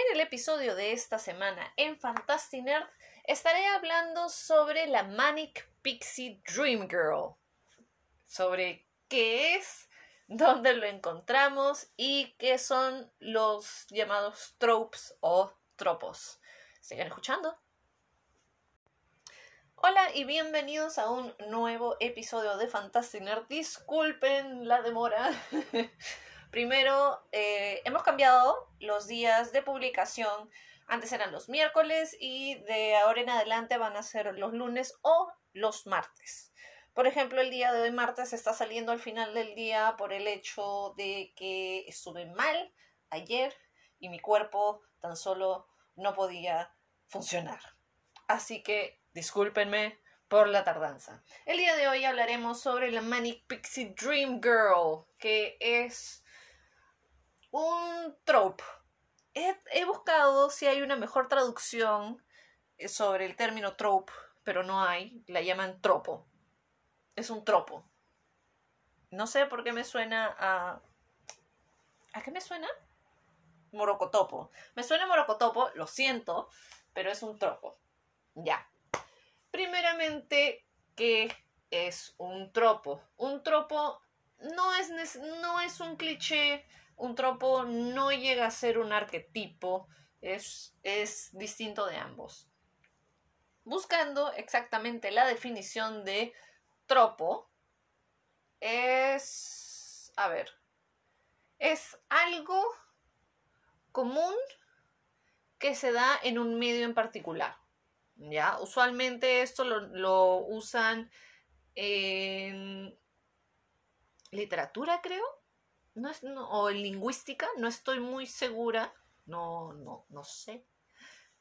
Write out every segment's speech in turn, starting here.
En el episodio de esta semana en Fantastic Nerd estaré hablando sobre la Manic Pixie Dream Girl. Sobre qué es, dónde lo encontramos y qué son los llamados tropes o tropos. Sigan escuchando. Hola y bienvenidos a un nuevo episodio de Fantastic Nerd. Disculpen la demora. Primero, eh, hemos cambiado los días de publicación. Antes eran los miércoles y de ahora en adelante van a ser los lunes o los martes. Por ejemplo, el día de hoy martes está saliendo al final del día por el hecho de que estuve mal ayer y mi cuerpo tan solo no podía funcionar. Así que discúlpenme por la tardanza. El día de hoy hablaremos sobre la Manic Pixie Dream Girl, que es un trope. He, buscado si hay una mejor traducción eh, sobre el término trope, pero no hay. La llaman tropo. Es un tropo. No sé por qué me suena a... ¿A qué me suena? Morocotopo. Me suena morocotopo, lo siento, pero es un tropo. Ya. Primeramente, ¿qué es un tropo? Un tropo no es, no es un cliché un tropo no llega a ser un arquetipo, es, es distinto de ambos. Buscando exactamente la definición de tropo, es, a ver, es algo común que se da en un medio en particular. ¿Ya? Usualmente esto lo, lo usan en literatura, creo no es, o en lingüística, no estoy muy segura, no, no, no sé.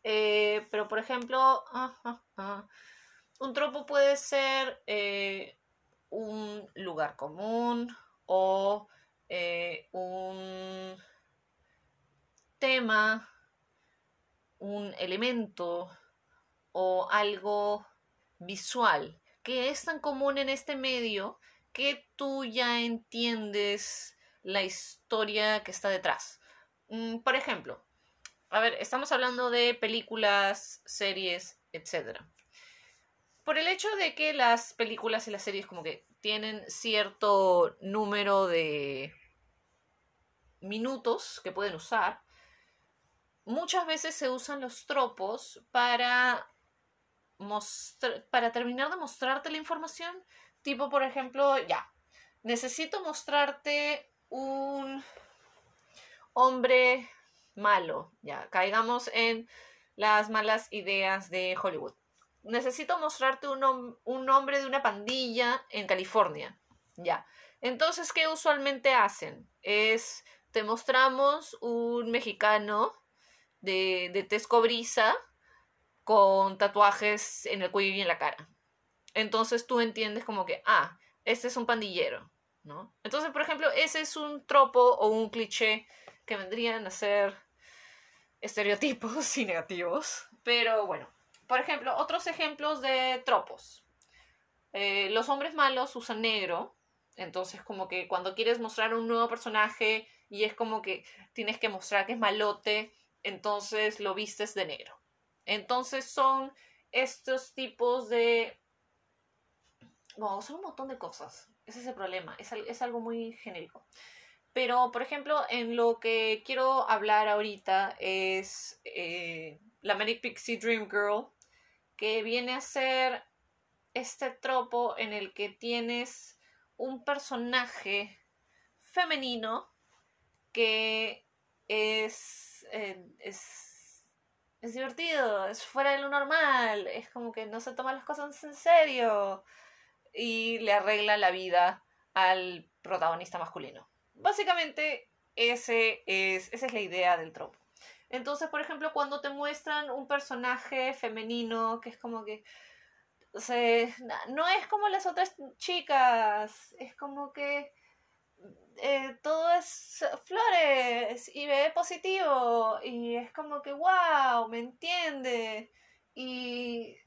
Eh, pero por ejemplo, un tropo puede ser eh, un lugar común o eh, un tema, un elemento o algo visual que es tan común en este medio que tú ya entiendes la historia que está detrás. Mm, por ejemplo, a ver, estamos hablando de películas, series, etc. Por el hecho de que las películas y las series como que tienen cierto número de minutos que pueden usar, muchas veces se usan los tropos para para terminar de mostrarte la información. Tipo, por ejemplo, ya, necesito mostrarte un hombre malo, ya, caigamos en las malas ideas de Hollywood. Necesito mostrarte un, un hombre de una pandilla en California, ya. Entonces, ¿qué usualmente hacen? Es, te mostramos un mexicano de, de tez con tatuajes en el cuello y en la cara. Entonces tú entiendes como que, ah, este es un pandillero. Entonces, por ejemplo, ese es un tropo o un cliché que vendrían a ser estereotipos y negativos. Pero bueno, por ejemplo, otros ejemplos de tropos. Eh, los hombres malos usan negro, entonces como que cuando quieres mostrar un nuevo personaje y es como que tienes que mostrar que es malote, entonces lo vistes de negro. Entonces son estos tipos de... Bueno, son un montón de cosas. Ese es el problema, es, algo muy genérico. Pero, por ejemplo, en lo que quiero hablar ahorita es eh, la Manic Pixie Dream Girl, que viene a ser este tropo en el que tienes un personaje femenino que es, eh, es, es divertido, es fuera de lo normal, es como que no se toma las cosas en serio y le arregla la vida al protagonista masculino. Básicamente, ese es, esa es la idea del tropo. Entonces, por ejemplo, cuando te muestran un personaje femenino que es como que no es como las otras chicas, es como que eh, todo es flores y ve positivo y es como que wow, me entiende y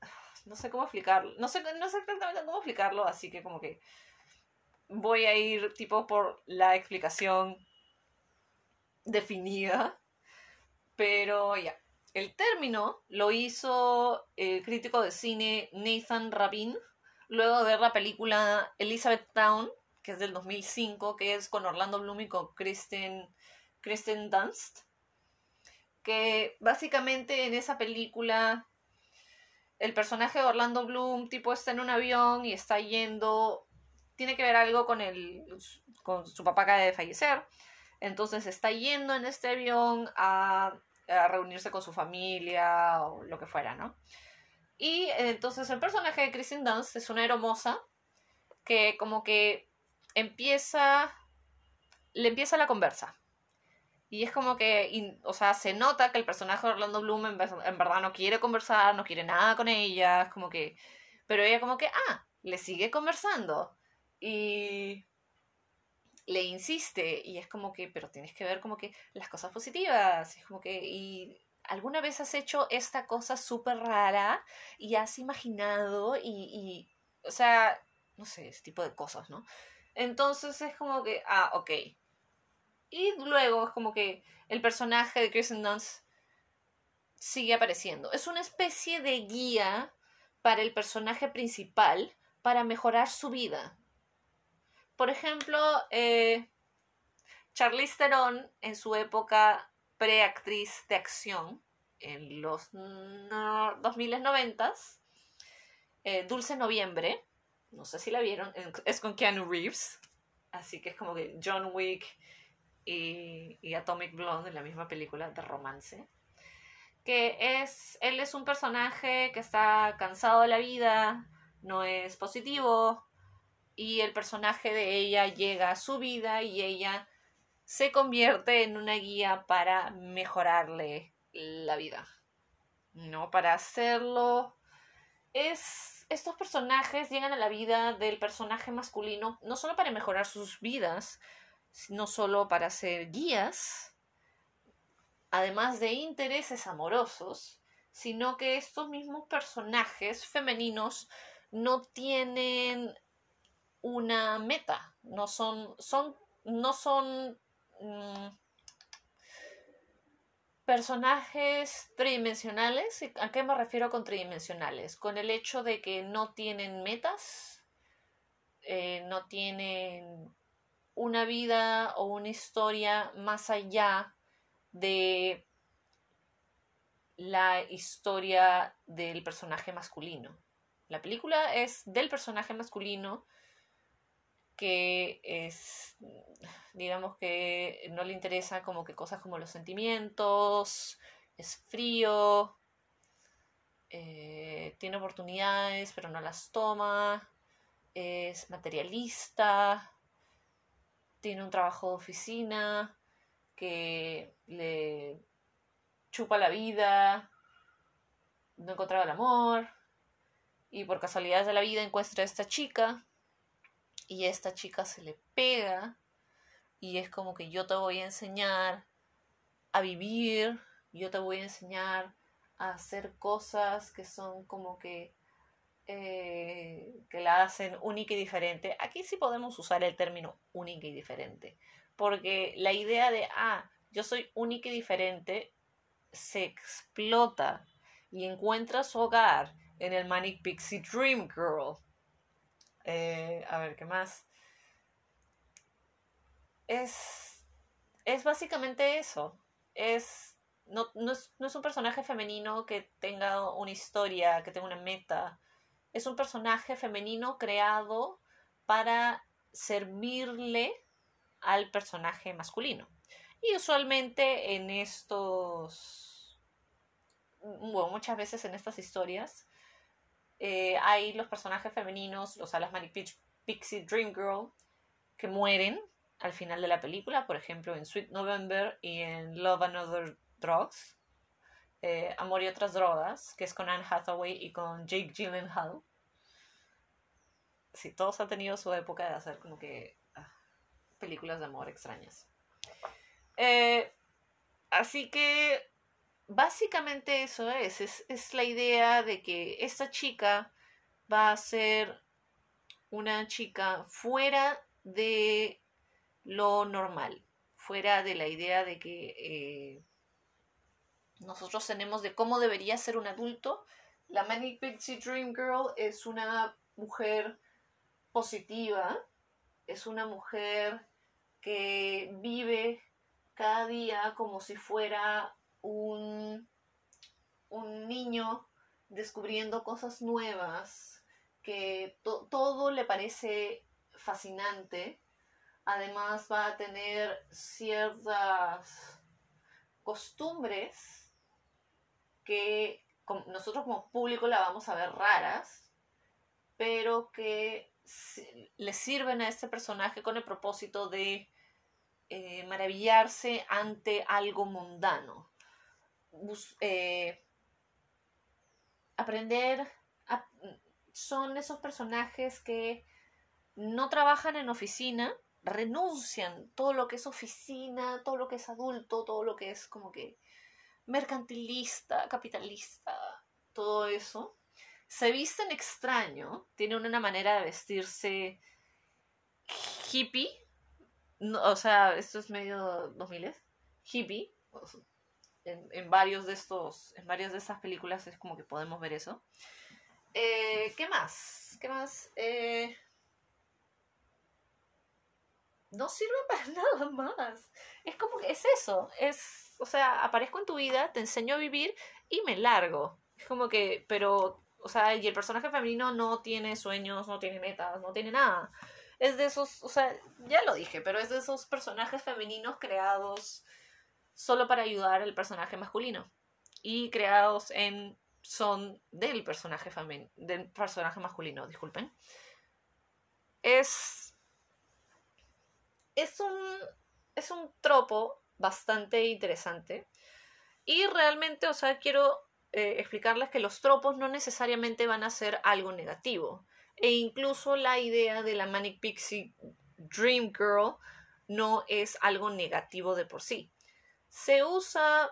no sé cómo explicarlo, no sé, no sé exactamente cómo explicarlo, así que como que voy a ir tipo por la explicación definida, Pero ya, el término lo hizo el crítico de cine Nathan Rabin luego de ver la película Elizabeth Town, que es del 2005, que es con Orlando Bloom y con Kristen, Kristen Dunst. Que básicamente en esa película el personaje de Orlando Bloom tipo está en un avión y está yendo tiene que ver algo con el con su papá acaba de fallecer. Entonces está yendo en este avión a, a reunirse con su familia o lo que fuera no y entonces el personaje de Kristen Dunst es una hermosa que como que empieza le empieza la conversa y es como que, o sea, se nota que el personaje de Orlando Bloom en, verdad no quiere conversar, no quiere nada con ella, es como que... Pero ella como que, ah, le sigue conversando. Y le insiste y es como que, pero tienes que ver como que las cosas positivas. es como que, y alguna vez has hecho esta cosa súper rara y has imaginado y, y, o sea, no sé, ese tipo de cosas, ¿no? Entonces es como que, ah, ok, y luego es como que el personaje de Kristen Dunst sigue apareciendo. Es una especie de guía para el personaje principal para mejorar su vida. Por ejemplo, eh, Charlize Theron en su época preactriz de acción, en los 2090, eh, Dulce Noviembre, no sé si la vieron, es con Keanu Reeves, así que es como que John Wick y, Atomic Blonde en la misma película de romance. Que es, él es un personaje que está cansado de la vida, no es positivo, y el personaje de ella llega a su vida y ella se convierte en una guía para mejorarle la vida. ¿No? Para hacerlo. Es. Estos personajes llegan a la vida del personaje masculino no solo para mejorar sus vidas, no solo para ser guías, además de intereses amorosos, sino que estos mismos personajes femeninos no tienen una meta, no son, son, no son mm, personajes tridimensionales. ¿A qué me refiero con tridimensionales? Con el hecho de que no tienen metas, eh, no tienen una vida o una historia más allá de la historia del personaje masculino. La película es del personaje masculino que es, digamos que no le interesa como que cosas como los sentimientos, es frío, eh, tiene oportunidades pero no las toma, es materialista, tiene un trabajo de oficina que le chupa la vida, no encontraba el amor y por casualidad de la vida encuentra a esta chica y esta chica se le pega y es como que yo te voy a enseñar a vivir, yo te voy a enseñar a hacer cosas que son como que eh, que la hacen única y diferente. Aquí sí podemos usar el término única y diferente, porque la idea de, ah, yo soy única y diferente, se explota y encuentra su hogar en el Manic Pixie Dream Girl. Eh, a ver, ¿qué más? Es, es básicamente eso. Es no, no, es, no es un personaje femenino que tenga una historia, que tenga una meta, es un personaje femenino creado para servirle al personaje masculino. Y usualmente en estos, bueno, muchas veces en estas historias, eh, hay los personajes femeninos, o sea, las Pixie Dream Girl, que mueren al final de la película, por ejemplo, en Sweet November y en Love and Other Drugs. Eh, Amor y otras drogas, que es con Anne Hathaway y con Jake Gyllenhaal. Sí, todos han tenido su época de hacer como que ah, películas de amor extrañas. Eh, así que básicamente eso es, es, la idea de que esta chica va a ser una chica fuera de lo normal, fuera de la idea de que eh, nosotros tenemos de cómo debería ser un adulto. La Manic Pixie Dream Girl es una mujer positiva, es una mujer que vive cada día como si fuera un, un niño descubriendo cosas nuevas, que todo le parece fascinante. Además va a tener ciertas costumbres que nosotros como público la vamos a ver raras, pero que le sirven a este personaje con el propósito de eh, maravillarse ante algo mundano. Eh, aprender son esos personajes que no trabajan en oficina, renuncian todo lo que es oficina, todo lo que es adulto, todo lo que es como que mercantilista, capitalista, todo eso. Se visten extraño, tienen una manera de vestirse hippie, o sea, esto es medio 2000 hippie, en, en, varios de estos, en varias de estas películas es como que podemos ver eso. Eh, ¿Qué más? ¿Qué más? Eh, no sirve para nada más. Es como que es eso. Es, o sea, aparezco en tu vida, te enseño a vivir y me largo. Es como que, pero, o sea, y el personaje femenino no tiene sueños, no tiene metas, no tiene nada. Es de esos, o sea, ya lo dije, pero es de esos personajes femeninos creados solo para ayudar al personaje masculino. Y creados en son del personaje femenino, del personaje masculino, disculpen. Es es un es un tropo bastante interesante y realmente, o sea, quiero eh, explicarles que los tropos no necesariamente van a ser algo negativo e incluso la idea de la Manic Pixie Dream Girl no es algo negativo de por sí. Se usa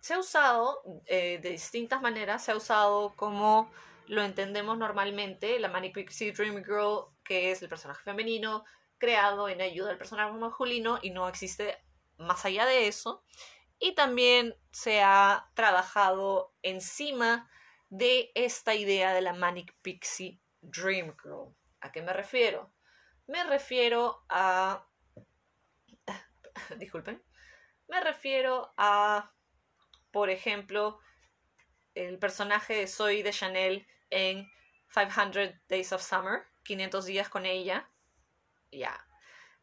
se ha usado eh, de distintas maneras, se ha usado como lo entendemos normalmente, la Manic Pixie Dream Girl, que es el personaje femenino, creado en ayuda al personaje masculino y no existe más allá de eso. Y también se ha trabajado encima de esta idea de la Manic Pixie Dream Girl. ¿A qué me refiero? Me refiero a... Disculpen. Me refiero a por ejemplo, el personaje de Zoe de Chanel en 500 Days of Summer, 500 días con ella. Ya.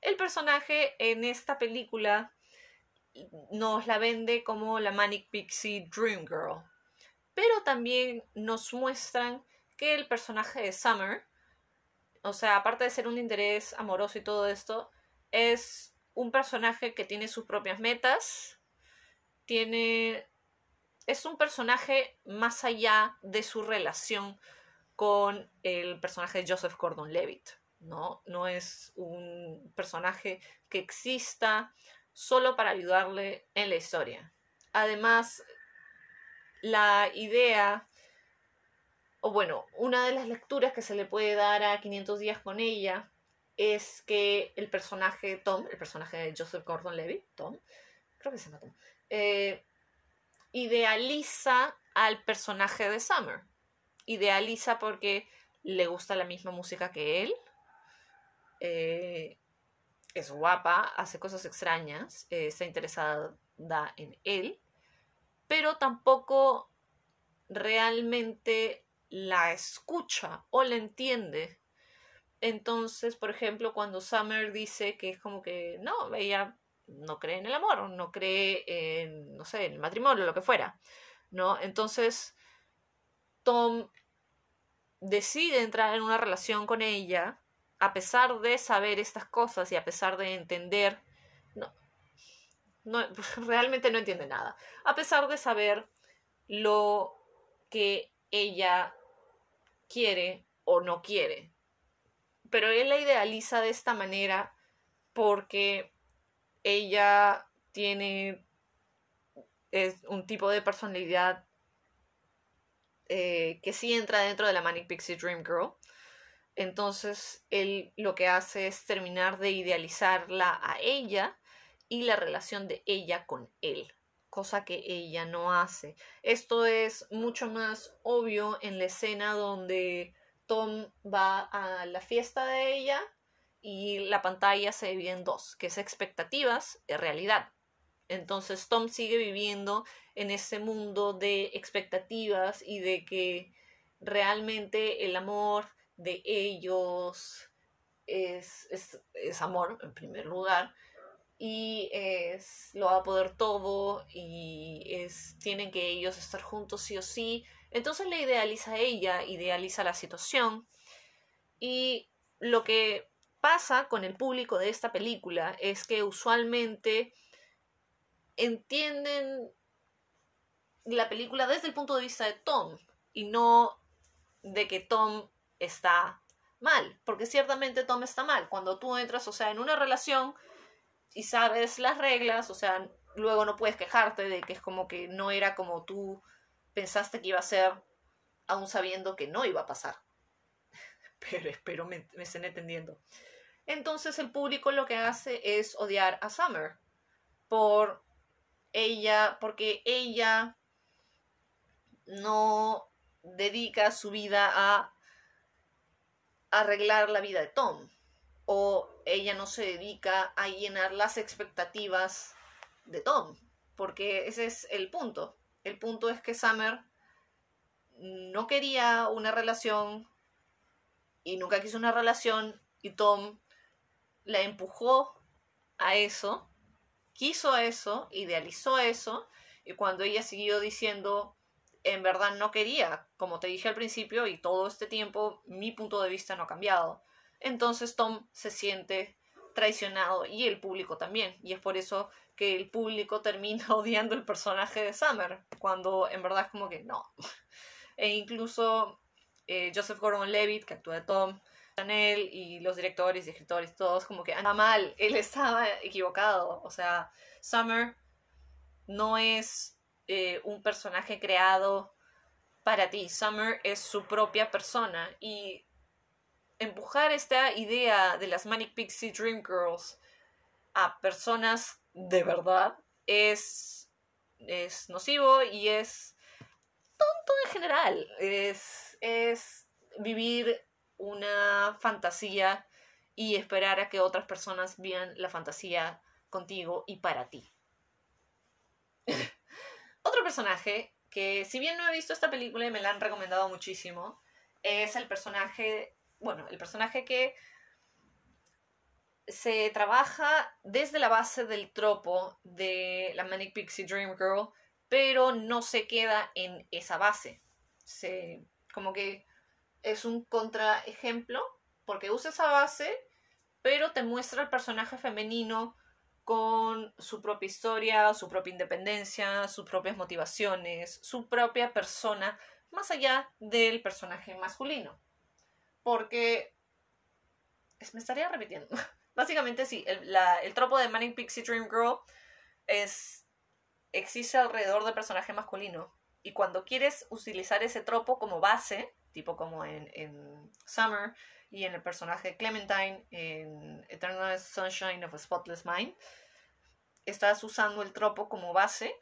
El personaje en esta película nos la vende como la Manic Pixie Dream Girl. Pero también nos muestran que el personaje de Summer, o sea, aparte de ser un interés amoroso y todo esto, es un personaje que tiene sus propias metas, tiene es un personaje más allá de su relación con el personaje de Joseph Gordon Levitt. ¿no? no es un personaje que exista solo para ayudarle en la historia. Además, la idea, o bueno, una de las lecturas que se le puede dar a 500 días con ella es que el personaje Tom, el personaje de Joseph Gordon Levitt, Tom, creo que se llama Tom, eh, idealiza al personaje de Summer. Idealiza porque le gusta la misma música que él. Eh, es guapa, hace cosas extrañas, eh, está interesada en él, pero tampoco realmente la escucha o la entiende. Entonces, por ejemplo, cuando Summer dice que es como que no, ella no cree en el amor, no cree en, no sé, en el matrimonio, lo que fuera, ¿no? Entonces, Tom decide entrar en una relación con ella, a pesar de saber estas cosas y a pesar de entender, no, no realmente no entiende nada, a pesar de saber lo que ella quiere o no quiere. Pero él la idealiza de esta manera porque ella tiene es un tipo de personalidad eh, que sí entra dentro de la Manic Pixie Dream Girl. Entonces, él lo que hace es terminar de idealizarla a ella y la relación de ella con él, cosa que ella no hace. Esto es mucho más obvio en la escena donde Tom va a la fiesta de ella y la pantalla se divide en dos, que es expectativas y realidad. Entonces Tom sigue viviendo en ese mundo de expectativas y de que realmente el amor de ellos es, es, amor en primer lugar y es lo va a poder todo y es tienen que ellos estar juntos sí o sí. Entonces le idealiza a ella idealiza la situación y lo que pasa con el público de esta película es que usualmente entienden la película desde el punto de vista de Tom y no de que Tom está mal, porque ciertamente Tom está mal. Cuando tú entras, o sea, en una relación y sabes las reglas, o sea, luego no puedes quejarte de que es como que no era como tú pensaste que iba a ser, aún sabiendo que no iba a pasar. Pero espero me, me estén entendiendo. Entonces el público lo que hace es odiar a Summer por ella, porque ella no dedica su vida a arreglar la vida de Tom o ella no se dedica a llenar las expectativas de Tom, porque ese es el punto. El punto es que Summer no quería una relación y nunca quiso una relación y Tom la empujó a eso, quiso eso, idealizó eso y cuando ella siguió diciendo en verdad no quería, como te dije al principio, y todo este tiempo mi punto de vista no ha cambiado. Entonces Tom se siente traicionado y el público también. Y es por eso que el público termina odiando el personaje de Summer, cuando en verdad es como que no. E incluso eh, Joseph Gordon-Levitt, que actúa de Tom, Chanel y los directores y escritores, todos como que anda mal, él estaba equivocado. O sea, Summer no es eh, un personaje creado para ti. Summer es su propia persona y empujar esta idea de las Manic Pixie Dream Girls a personas de verdad es, es nocivo y es tonto en general. Es, es vivir una fantasía y esperar a que otras personas vean la fantasía contigo y para ti. Otro personaje que, si bien no he visto esta película y me la han recomendado muchísimo, es el personaje, bueno, el personaje que se trabaja desde la base del tropo de la Manic Pixie Dream Girl, pero no se queda en esa base. Se, como que es un contraejemplo, porque usa esa base, pero te muestra el personaje femenino con su propia historia, su propia independencia, sus propias motivaciones, su propia persona, más allá del personaje masculino. Porque me estaría repitiendo. Básicamente sí, el, el tropo de Manic Pixie Dream Girl es existe alrededor del personaje masculino. Y cuando quieres utilizar ese tropo como base, tipo como en, en Summer, y en el personaje Clementine en Eternal Sunshine of a Spotless Mind, estás usando el tropo como base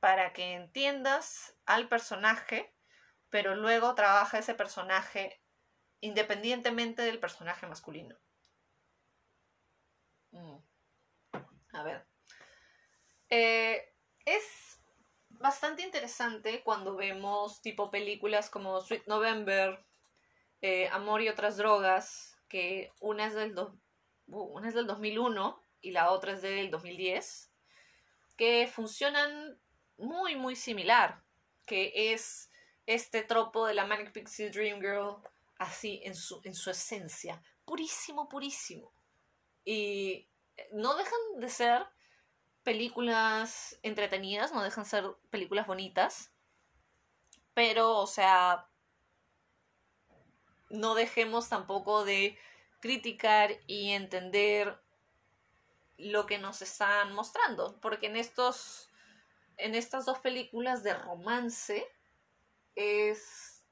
para que entiendas al personaje, pero luego trabaja ese personaje independientemente del personaje masculino. Mm. A ver. Eh, es bastante interesante cuando vemos tipo películas como Sweet November, eh, Amor y otras drogas, que una es del, una es del 2001 y la otra es del 2010, que funcionan muy, muy similar, que es este tropo de la Manic Pixie Dream Girl así en su, en su esencia, purísimo, purísimo. Y no dejan de ser películas entretenidas, no dejan de ser películas bonitas, pero, o sea, no dejemos tampoco de criticar y entender lo que nos están mostrando, porque en estos en estas dos películas de romance es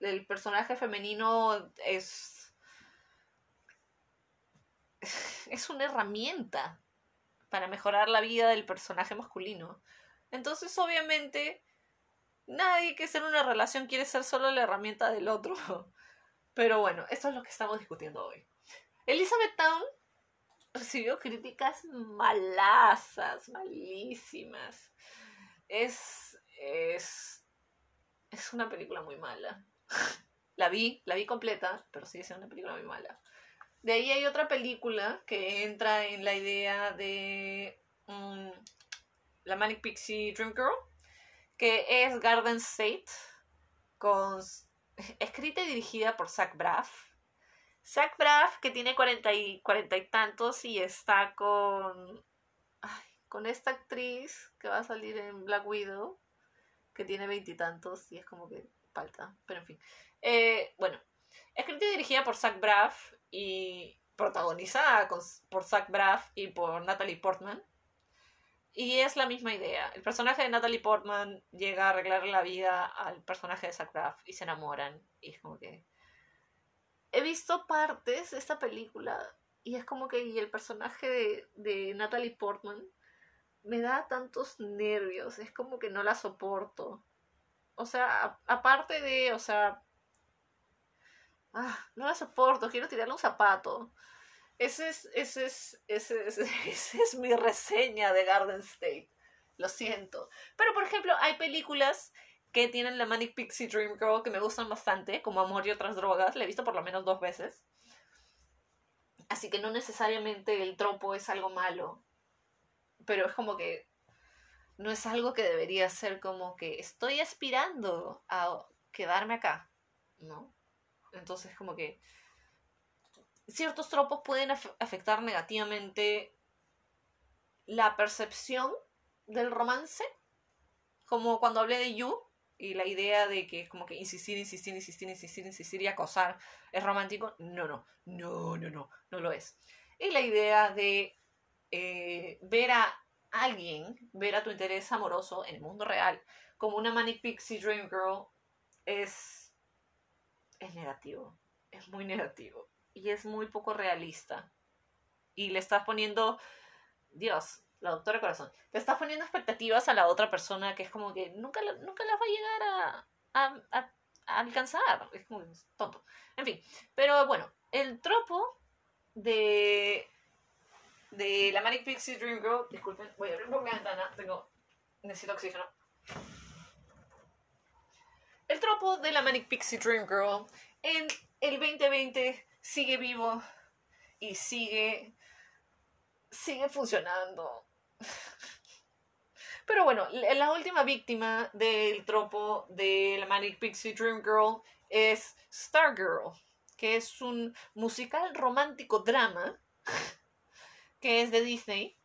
el personaje femenino es es una herramienta para mejorar la vida del personaje masculino. Entonces, obviamente, nadie que esté en una relación quiere ser solo la herramienta del otro. Pero bueno, esto es lo que estamos discutiendo hoy. Elizabeth Town recibió críticas malazas, malísimas. Es, es, es una película muy mala. La vi, la vi completa, pero sigue siendo una película muy mala. De ahí hay otra película que entra en la idea de mm, la Manic Pixie Dream Girl, que es Garden State, con, escrita y dirigida por Zach Braff. Zach Braff, que tiene cuarenta y, cuarenta y tantos y está con, con esta actriz que va a salir en Black Widow, que tiene veintitantos y, es como que falta, pero en fin. Eh, bueno, escrita y dirigida por Zach Braff y protagonizada por Zach Braff y por Natalie Portman. Y es la misma idea. El personaje de Natalie Portman llega a arreglarle la vida al personaje de Zach y se enamoran. Y es como que. He visto partes de esta película y es como que y el personaje de, de Natalie Portman me da tantos nervios. Es como que no la soporto. O sea, aparte de, o sea, Ah, no la soporto, quiero tirarle un zapato. Ese es, ese es, ese es, esa es mi reseña de Garden State. Lo siento. Pero, por ejemplo, hay películas que tienen la Manic Pixie Dream Girl que me gustan bastante, como Amor y otras drogas. La he visto por lo menos dos veces. Así que no necesariamente el tropo es algo malo. Pero es como que no es algo que debería ser como que estoy aspirando a quedarme acá. ¿No? Entonces, como que ciertos tropos pueden afectar negativamente la percepción del romance, como cuando hablé de You y la idea de que como que insistir, insistir, insistir, insistir, insistir y acosar es romántico. No, no, no, no, no, no lo es. Y la idea de eh, ver a alguien, ver a tu interés amoroso en el mundo real como una Manic Pixie Dream Girl es es negativo, es muy negativo y es muy poco realista. Y le estás poniendo, Dios, la doctora corazón, le estás poniendo expectativas a la otra persona que es como que nunca, nunca las va a llegar a, alcanzar. Es como tonto. En fin, pero bueno, el tropo de de la Manic Pixie Dream Girl, disculpen, voy a abrir mi ventana, tengo, necesito oxígeno. El tropo de la Manic Pixie Dream Girl en el 2020 sigue vivo y sigue sigue funcionando. Pero bueno, la última víctima del tropo de la Manic Pixie Dream Girl es Stargirl, que es un musical romántico drama que es de Disney,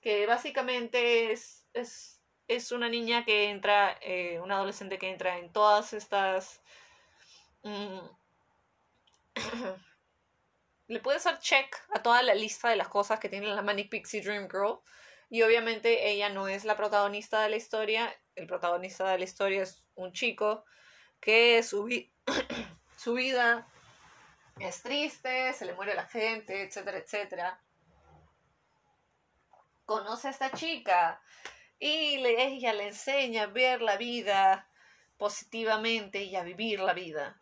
que básicamente es, es es una niña que entra, eh, una adolescente que entra en todas estas... Mm, le puedes dar check a toda la lista de las cosas que tiene la Manic Pixie Dream Girl. Y obviamente ella no es la protagonista de la historia. El protagonista de la historia es un chico que su, su vida es triste, se le muere la gente, etcétera, etcétera. Conoce a esta chica y ella le enseña a ver la vida positivamente y a vivir la vida.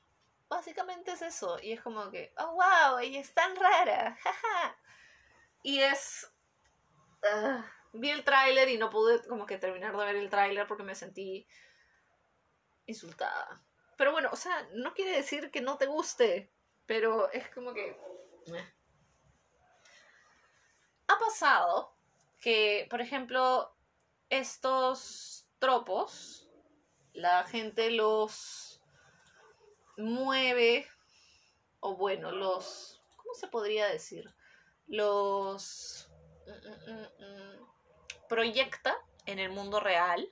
Básicamente es eso. Y es como que, oh, wow, ella es tan rara. y es... Ah, vi el tráiler y no pude como que terminar de ver el tráiler porque me sentí insultada. Pero bueno, o sea, no quiere decir que no te guste, pero es como que... Ha pasado que, por ejemplo, estos tropos, la gente los mueve, o bueno, los, ¿cómo se podría decir? Los mm, mm, mm, proyecta en el mundo real,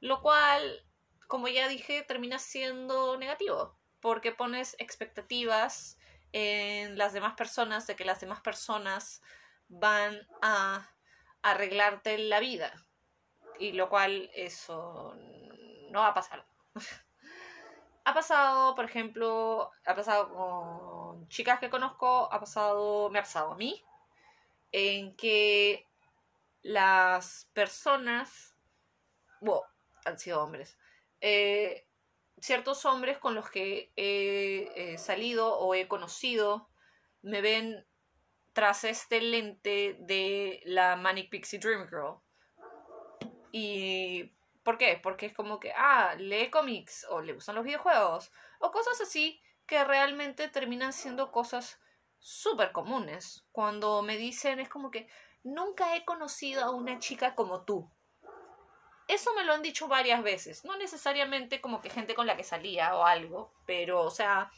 lo cual, como ya dije, termina siendo negativo, porque pones expectativas en las demás personas de que las demás personas van a arreglarte la vida y lo cual eso no va a pasar. ha pasado, por ejemplo, ha pasado con chicas que conozco, ha pasado, me ha pasado a mí, en que las personas, bueno, han sido hombres, eh, ciertos hombres con los que he salido o he conocido me ven tras este lente de la Manic Pixie Dream Girl. ¿Y por qué? Porque es como que, ah, lee cómics o le gustan los videojuegos o cosas así que realmente terminan siendo cosas súper comunes. Cuando me dicen es como que nunca he conocido a una chica como tú. Eso me lo han dicho varias veces, no necesariamente como que gente con la que salía o algo, pero o sea,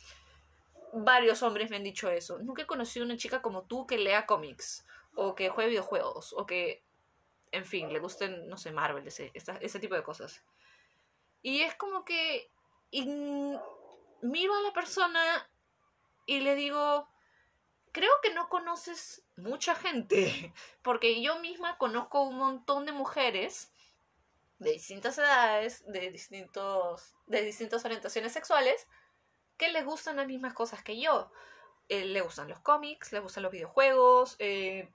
varios hombres me han dicho eso. Nunca he conocido a una chica como tú que lea cómics o que juegue videojuegos o que, en fin, le gusten, no sé, Marvel, ese, ese tipo de cosas. Y es como que miro a la persona y le digo, creo que no conoces mucha gente, porque yo misma conozco un montón de mujeres de distintas edades, de distintos de distintas orientaciones sexuales que les gustan las mismas cosas que yo. Eh, le gustan los cómics, le gustan los videojuegos, eh,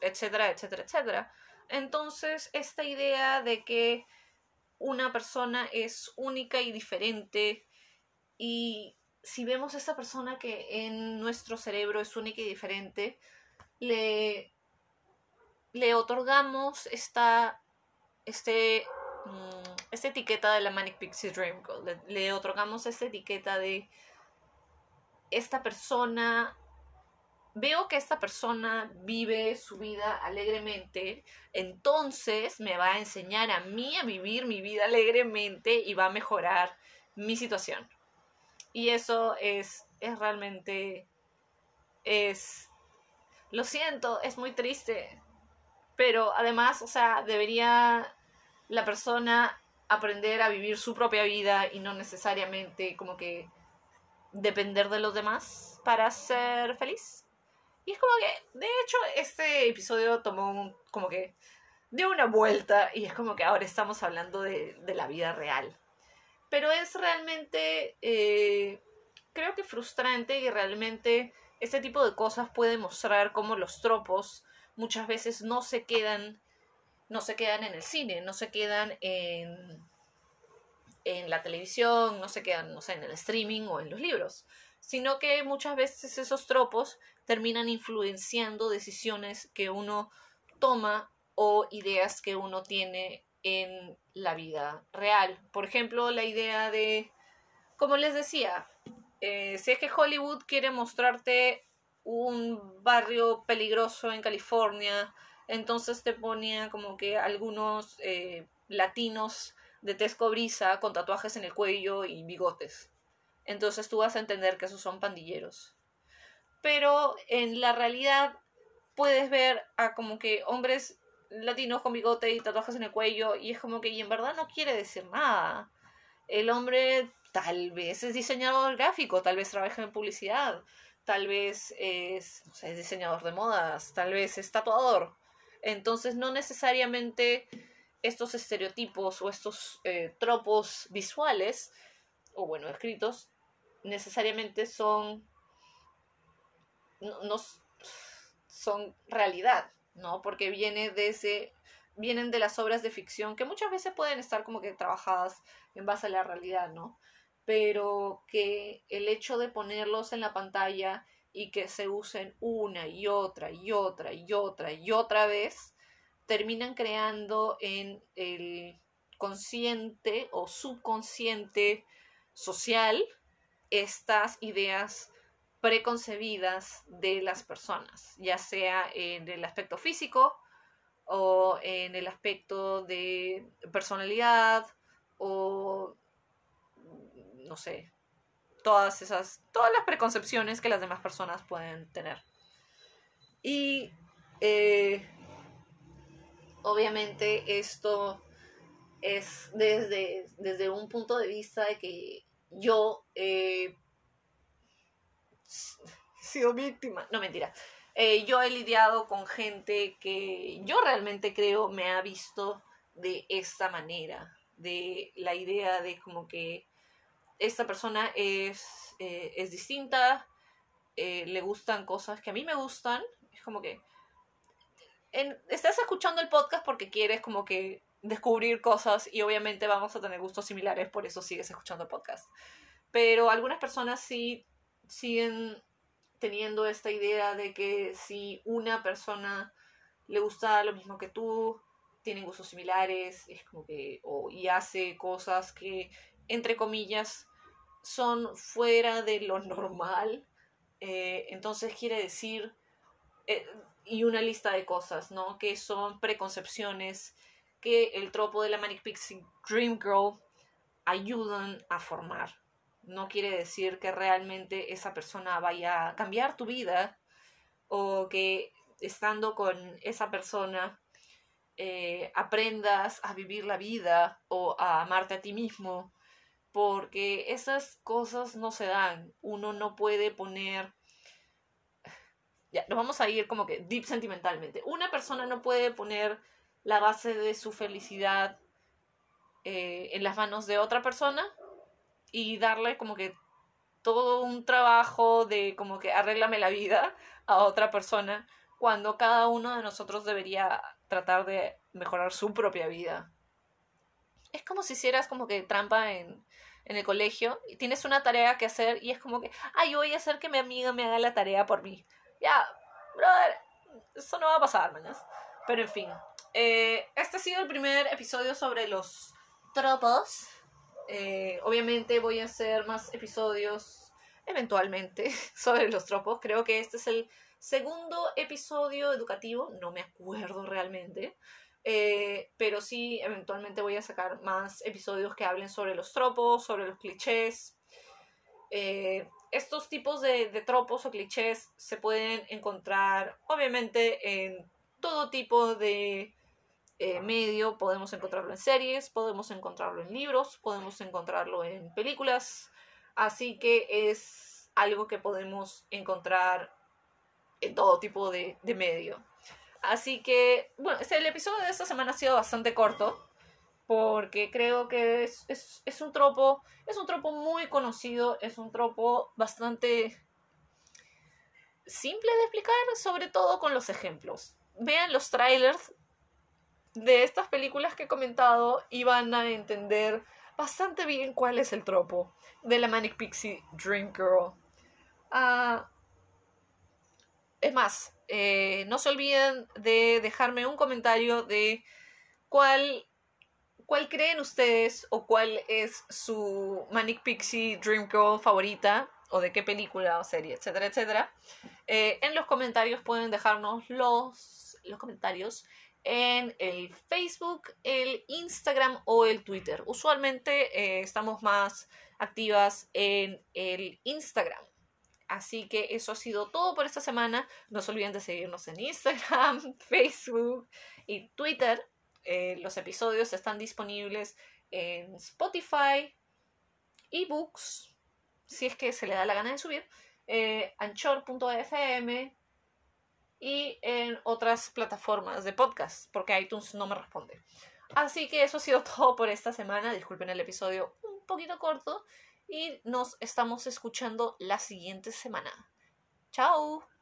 etcétera, etcétera, etcétera. Entonces, esta idea de que una persona es única y diferente y si vemos a esta persona que en nuestro cerebro es única y diferente, le, le otorgamos esta, este Mm, esta etiqueta de la Manic Pixie Dream Girl. Le, otorgamos esta etiqueta de esta persona veo que esta persona vive su vida alegremente, entonces me va a enseñar a mí a vivir mi vida alegremente y va a mejorar mi situación. Y eso es, es realmente, es, lo siento, es muy triste, pero además, o sea, debería la persona aprender a vivir su propia vida y no necesariamente como que depender de los demás para ser feliz. Y es como que, de hecho, este episodio tomó como que dio una vuelta y es como que ahora estamos hablando de, la vida real. Pero es realmente, eh, creo que frustrante y realmente este tipo de cosas puede mostrar cómo los tropos muchas veces no se quedan no se quedan en el cine, no se quedan en, en la televisión, no se quedan, no sé, en el streaming o en los libros, sino que muchas veces esos tropos terminan influenciando decisiones que uno toma o ideas que uno tiene en la vida real. Por ejemplo, la idea de, como les decía, eh, si es que Hollywood quiere mostrarte un barrio peligroso en California, entonces te ponía como que algunos eh, latinos de Tesco Brisa con tatuajes en el cuello y bigotes. Entonces tú vas a entender que esos son pandilleros. Pero en la realidad puedes ver a como que hombres latinos con bigote y tatuajes en el cuello y es como que y en verdad no quiere decir nada. El hombre tal vez es diseñador gráfico, tal vez trabaja en publicidad, tal vez es, es diseñador de modas, tal vez es tatuador. Entonces no necesariamente estos estereotipos o estos eh, tropos visuales, o bueno, escritos, necesariamente son, no, son realidad, ¿no? Porque viene de vienen de las obras de ficción que muchas veces pueden estar como que trabajadas en base a la realidad, ¿no? Pero que el hecho de ponerlos en la pantalla y que se usen una y otra y otra y otra y otra vez, terminan creando en el consciente o subconsciente social estas ideas preconcebidas de las personas, ya sea en el aspecto físico o en el aspecto de personalidad o no sé, todas esas, todas las preconcepciones que las demás personas pueden tener. Y eh, obviamente esto es desde, desde un punto de vista de que yo he sido víctima, no mentira, eh, yo he lidiado con gente que yo realmente creo me ha visto de esta manera, de la idea de como que esta persona es, eh, es distinta, eh, le gustan cosas que a mí me gustan, es como que estás escuchando el podcast porque quieres como que descubrir cosas y obviamente vamos a tener gustos similares, por eso sigues escuchando el podcast. Pero algunas personas sí siguen teniendo esta idea de que si una persona le gusta lo mismo que tú, tienen gustos similares, es como que, o, y hace cosas que, entre comillas, son fuera de lo normal. Eh, entonces quiere decir, eh, y una lista de cosas, ¿no? Que son preconcepciones que el tropo de la Manic Pixie Dream Girl ayudan a formar. No quiere decir que realmente esa persona vaya a cambiar tu vida o que estando con esa persona eh, aprendas a vivir la vida o a amarte a ti mismo, porque esas cosas no se dan. Uno no puede poner... Ya, nos vamos a ir como que deep sentimentalmente. Una persona no puede poner la base de su felicidad eh, en las manos de otra persona y darle como que todo un trabajo de como que arréglame la vida a otra persona cuando cada uno de nosotros debería tratar de mejorar su propia vida. Es como si hicieras como que trampa en, en el colegio y tienes una tarea que hacer y es como que, ay, yo voy a hacer que mi amiga me haga la tarea por mí. Ya, brother, eso no va a pasar, mañas. Pero en fin, eh, este ha sido el primer episodio sobre los tropos. Eh, obviamente voy a hacer más episodios eventualmente sobre los tropos. Creo que este es el segundo episodio educativo, no me acuerdo realmente, eh, pero sí, eventualmente voy a sacar más episodios que hablen sobre los tropos, sobre los clichés. Eh, estos tipos de, tropos o clichés se pueden encontrar, obviamente, en todo tipo de eh, medio. Podemos encontrarlo en series, podemos encontrarlo en libros, podemos encontrarlo en películas. Así que es algo que podemos encontrar en todo tipo de, medio. Así que, bueno, este, el episodio de esta semana ha sido bastante corto. Porque creo que es, es, un tropo. Es un tropo muy conocido. Es un tropo bastante simple de explicar. Sobre todo con los ejemplos. Vean los trailers de estas películas que he comentado. Y van a entender bastante bien cuál es el tropo de la Manic Pixie Dream Girl. Ah, es más, eh, no se olviden de dejarme un comentario de cuál, cuál creen ustedes o cuál es su Manic Pixie Dream Girl favorita o de qué película o serie, etcétera, etcétera. Eh, en los comentarios pueden dejarnos los, los comentarios en el Facebook, el Instagram o el Twitter. Usualmente eh, estamos más activas en el Instagram. Así que eso ha sido todo por esta semana. No se olviden de seguirnos en Instagram, Facebook y Twitter. Eh, los episodios están disponibles en Spotify, ebooks, si es que se le da la gana de subir, eh, anchor.fm y en otras plataformas de podcast, porque iTunes no me responde. Así que eso ha sido todo por esta semana. Disculpen el episodio un poquito corto y nos estamos escuchando la siguiente semana. ¡Chao!